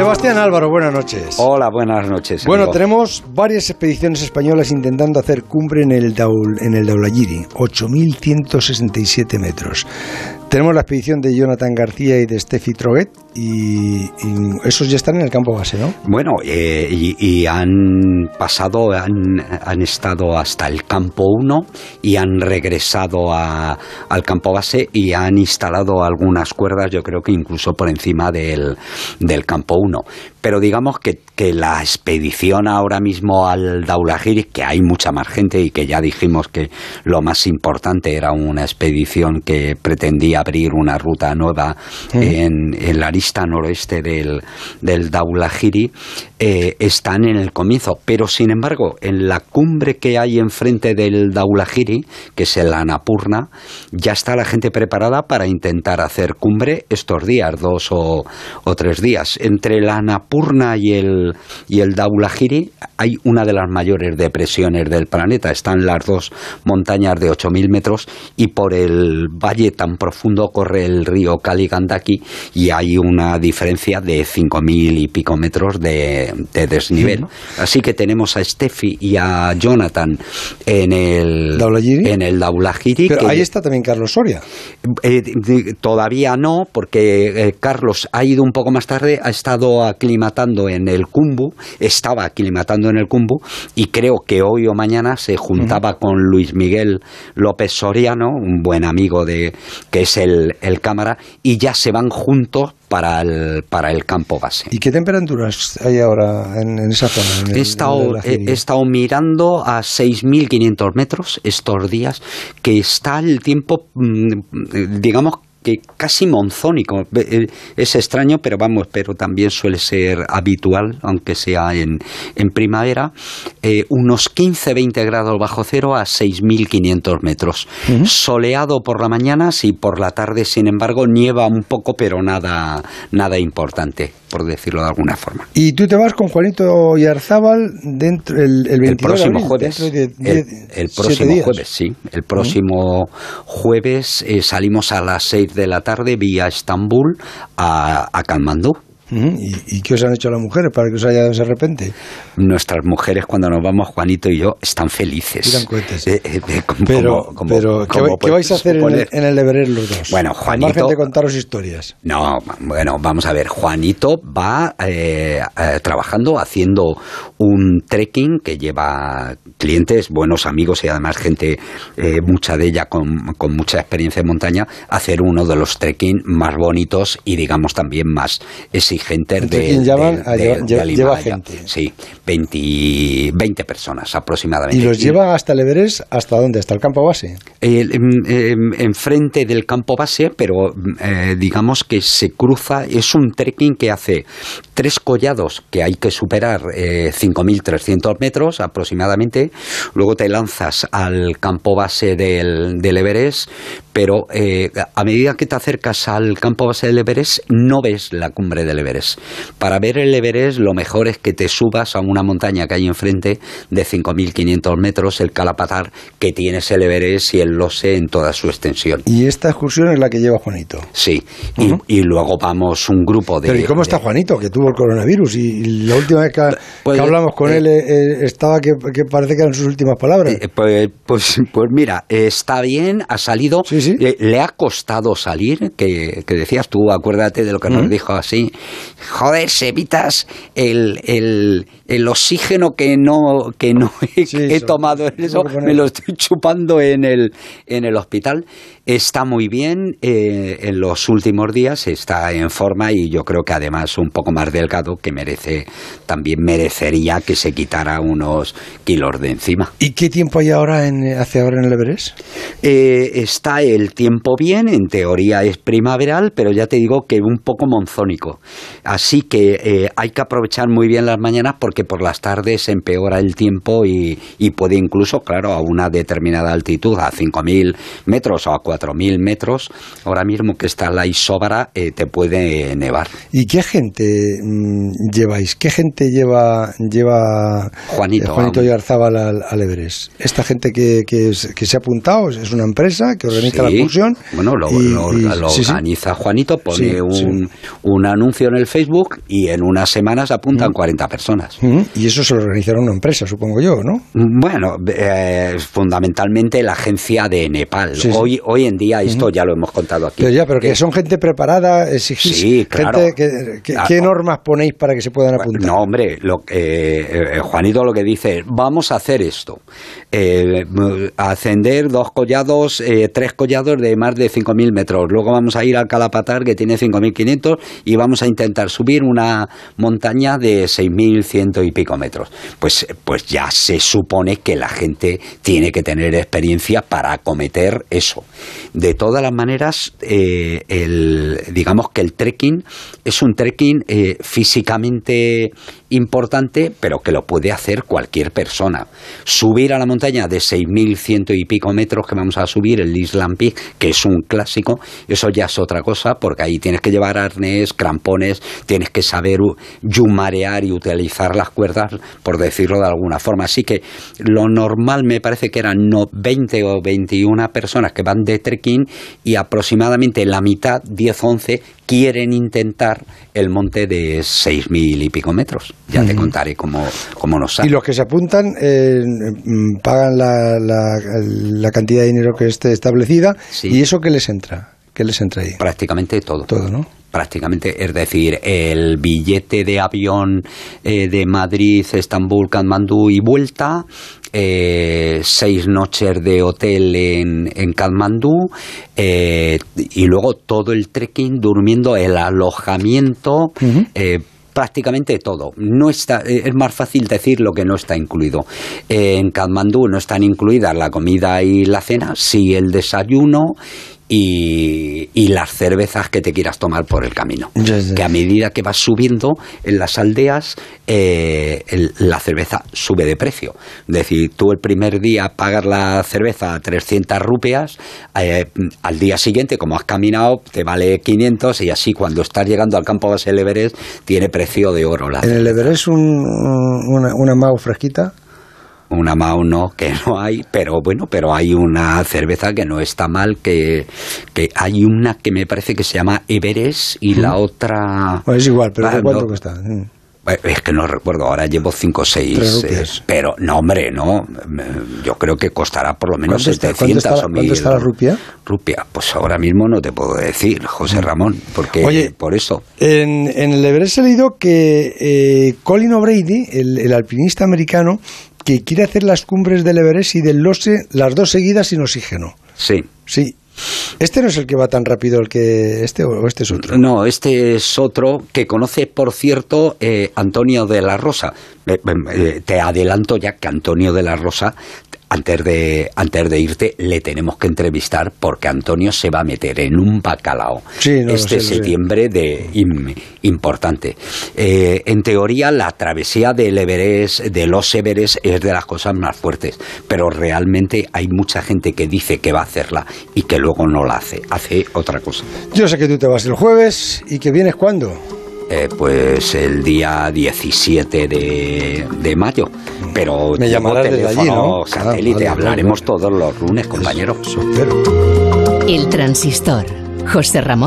Sebastián Álvaro, buenas noches. Hola, buenas noches. Bueno, tenemos varias expediciones españolas intentando hacer cumbre en el, Daul, en el Daulagiri, 8.167 metros. Tenemos la expedición de Jonathan García y de Steffi Troguet y, esos ya están en el campo base, ¿no? Bueno, eh, y, han pasado, han, han estado hasta el campo 1 y han regresado a- al campo base y han instalado algunas cuerdas, yo creo que incluso por encima del, del campo 1. Pero digamos que, que la expedición ahora mismo al Daulagiri, que hay mucha más gente y que ya dijimos que lo más importante era una expedición que pretendía abrir una ruta nueva en, en la arista noroeste del, del Daulagiri, eh, están en el comienzo. Pero sin embargo, en la cumbre que hay enfrente del Daulagiri, que es el Annapurna, ya está la gente preparada para intentar hacer cumbre estos días, dos o, o tres días. Entre la Annapurna y el, y el Daulagiri hay una de las mayores depresiones del planeta. Están las dos montañas de 8.000 metros y por el valle tan profundo corre el río Kaligandaki y hay una diferencia de 5.000 y pico metros de, de desnivel. Así que tenemos a Steffi y a Jonathan en el ¿Daulagiri? En el Daulagiri, Pero que- ahí está también Carlos Soria. eh, todavía no, porque eh, Carlos ha ido un poco más tarde, ha estado aclimatando en el Cumbu, estaba aclimatando en el Cumbu, y creo que hoy o mañana se juntaba con Luis Miguel López Soriano, un buen amigo de que es el, el cámara, y ya se van juntos para el, para el campo base. ¿Y qué temperaturas hay ahora en, en esa zona? en el- He estado, en he estado mirando a 6.500 metros estos días, que está el tiempo, mm, digamos que casi monzónico. Eh, Es extraño, pero vamos, pero también suele ser habitual, aunque sea en, en primavera, eh, unos 15-20 grados bajo cero a 6.500 metros. Soleado por la mañana, sí, por la tarde, sin embargo, nieva un poco, pero nada, nada importante, por decirlo de alguna forma. Y tú te vas con Juanito Yarzábal dentro el, el 22 El próximo de abril, jueves, de el, próximo jueves, sí, el próximo jueves eh, salimos a las 6 de la tarde vía Estambul a, a Katmandú. ¿Y, y qué os han hecho las mujeres para que os haya dado ese repente? Nuestras mujeres cuando nos vamos, Juanito y yo, están felices. Cohetes. Eh, eh, eh, como- Pero, como- como- pero ¿qué, como vai- qué vais a hacer en el, suponer. en el Everest los dos? Bueno, Juanito- margen de contaros historias. No, bueno, vamos a ver. Juanito va eh, trabajando, haciendo un trekking que lleva clientes, buenos amigos y además gente, mucha de ella con, con mucha experiencia en montaña, a hacer uno de los trekking más bonitos y digamos también más exigentes El de, trekking llaman del- a lleva- gente. Sí, 20, 20 personas aproximadamente. ¿Y los lleva hasta el Everest? ¿Hasta dónde? ¿Hasta el campo base? Em, em, enfrente del campo base, pero eh, digamos que se cruza, es un trekking que hace tres collados que hay que superar eh, 5.300 metros aproximadamente, luego te lanzas al campo base del, del Everest, pero eh, a medida que te acercas al campo base del Everest no ves la cumbre del Everest. Para ver el Everest lo mejor es que te subas a una montaña que hay enfrente de 5.500 metros, el Calapatar, que tienes el Everest y el Lose en toda su extensión. Y esta excursión es la que lleva Juanito. Sí, y, y luego vamos un grupo de... Pero ¿y cómo está Juanito, que tuvo el coronavirus? Y, la última vez que, Pues, que hablamos con eh, él eh, eh, estaba que, que parece que eran sus últimas palabras. Eh, Pues, pues, pues mira, está bien, ha salido. Sí, sí. Le ha costado salir, que, que decías tú, acuérdate de lo que nos dijo así. Joder, Sevitas, el, el, el oxígeno que no, que no he, Sí, he eso. tomado en eso, me lo estoy chupando en el, en el hospital. Está muy bien eh, en los últimos días, está en forma y yo creo que además un poco más delgado, que merece, también merecería que se quitara unos kilos de encima. ¿Y qué tiempo hay ahora en, hace ahora en el Everest? Eh, está el tiempo bien, en teoría es primaveral, pero ya te digo que un poco monzónico. Así que eh, hay que aprovechar muy bien las mañanas porque por las tardes empeora el tiempo y, y puede incluso, claro, a una determinada altitud, a 5.000 metros o a 4.000 metros, ahora mismo que está la isóbara, eh, te puede nevar. ¿Y qué gente mm, lleváis? ¿Qué gente lleva, lleva Juanito, eh, Juanito Yarzábal al, al, Everest? ¿Esta gente que, que, que, se ha apuntado es una empresa que organiza sí. la excursión? Bueno, lo, y, lo, y- lo sí, sí. organiza Juanito, pone un, un anuncio en el Facebook y en unas semanas apuntan 40 personas. Y eso se lo organizará una empresa, supongo yo, ¿no? Bueno, eh, fundamentalmente la agencia de Nepal. Sí, sí. Hoy, hoy en día, esto ya lo hemos contado aquí. Pero ya, pero que que- son gente preparada, exigís Sí, claro. gente que- que- Ah, ¿Qué normas ponéis para que se puedan apuntar? No, hombre, lo, eh, eh, Juanito lo que dice es, vamos a hacer esto. Eh, m- ascender dos collados, eh, tres collados de más de 5.000 metros. Luego vamos a ir al Calapatar, que tiene 5.500, y vamos a intentar subir una montaña de 6.100 y pico metros. Pues, pues ya se supone que la gente tiene que tener experiencia para acometer eso. De todas las maneras, eh, el, digamos que el trekking es un trekking eh, físicamente importante, pero que lo puede hacer cualquier persona. Subir a la montaña de 6.100 y pico metros que vamos a subir, el Island Peak, que es un clásico, eso ya es otra cosa, porque ahí tienes que llevar arnés, crampones, tienes que saber yumarear y utilizar las cuerdas, por decirlo de alguna forma. Así que lo normal me parece que eran no 20 o 21 personas que van de trekking y aproximadamente la mitad, 10 o 11, quieren intentar el monte de 6.000 y pico metros. Ya te contaré cómo, cómo nos Y sale. los que se apuntan eh, pagan la, la- la cantidad de dinero que esté establecida Sí. y eso qué les entra, qué les entra ahí, Prácticamente todo. todo, ¿no? prácticamente, es decir, el billete de avión eh, de Madrid, Estambul, Katmandú y vuelta, eh, seis noches de hotel en, en Katmandú eh, y luego todo el trekking, durmiendo, el alojamiento. Prácticamente todo. No está, es más fácil decir lo que no está incluido. En Katmandú no están incluidas la comida y la cena, sí el desayuno y, y las cervezas que te quieras tomar por el camino. Que a medida que vas subiendo en las aldeas, eh, el- la cerveza sube de precio. Es decir, tú el primer día pagas la cerveza a 300 rupias, eh, al día siguiente, como has caminado, te vale 500 y así cuando estás llegando al campo base del Everest, tiene precio de oro. La En el Everest un, una, una Mau fresquita, una Mao no, que no hay, pero bueno, pero hay una cerveza que no está mal, que, que hay una que me parece que se llama Everest y la otra... bueno, es igual, pero Ah, ¿cuánto no. cuesta? Mm. Eh, Es que no recuerdo, ahora llevo 5 o Tres 6, rupias. pero no, hombre, no, eh, yo creo que costará por lo menos ¿Cuánto está- 700 cuánto está la- o 1000. cuánto está la rupia? Rupia, pues ahora mismo no te puedo decir, José Ramón, porque Oye, por eso. En, en el Everest he leído que eh, Colin O'Brady, el, el alpinista americano, que quiere hacer las cumbres del Everest y del Lose las dos seguidas sin oxígeno. Sí. Sí. Este no es el que va tan rápido el que este o este es otro. No, este es otro que conoce, por cierto, eh, Antonio de la Rosa. Eh, eh, te adelanto ya que Antonio de la Rosa, antes de, antes de irte, le tenemos que entrevistar porque Antonio se va a meter en un bacalao Sí, no, lo este septiembre de im- importante. Eh, en teoría, la travesía del Everest, de los Everest, es de las cosas más fuertes, pero realmente hay mucha gente que dice que va a hacerla y que luego no la hace, hace otra cosa. Yo sé que tú te vas el jueves y que vienes cuándo. Eh, pues el día 17 de, de mayo. Pero Me llamarás desde allí, teléfono ¿no? satélite, Ah, vale, hablaremos vale, todos los lunes, compañero. Eso espero. El transistor. José Ramón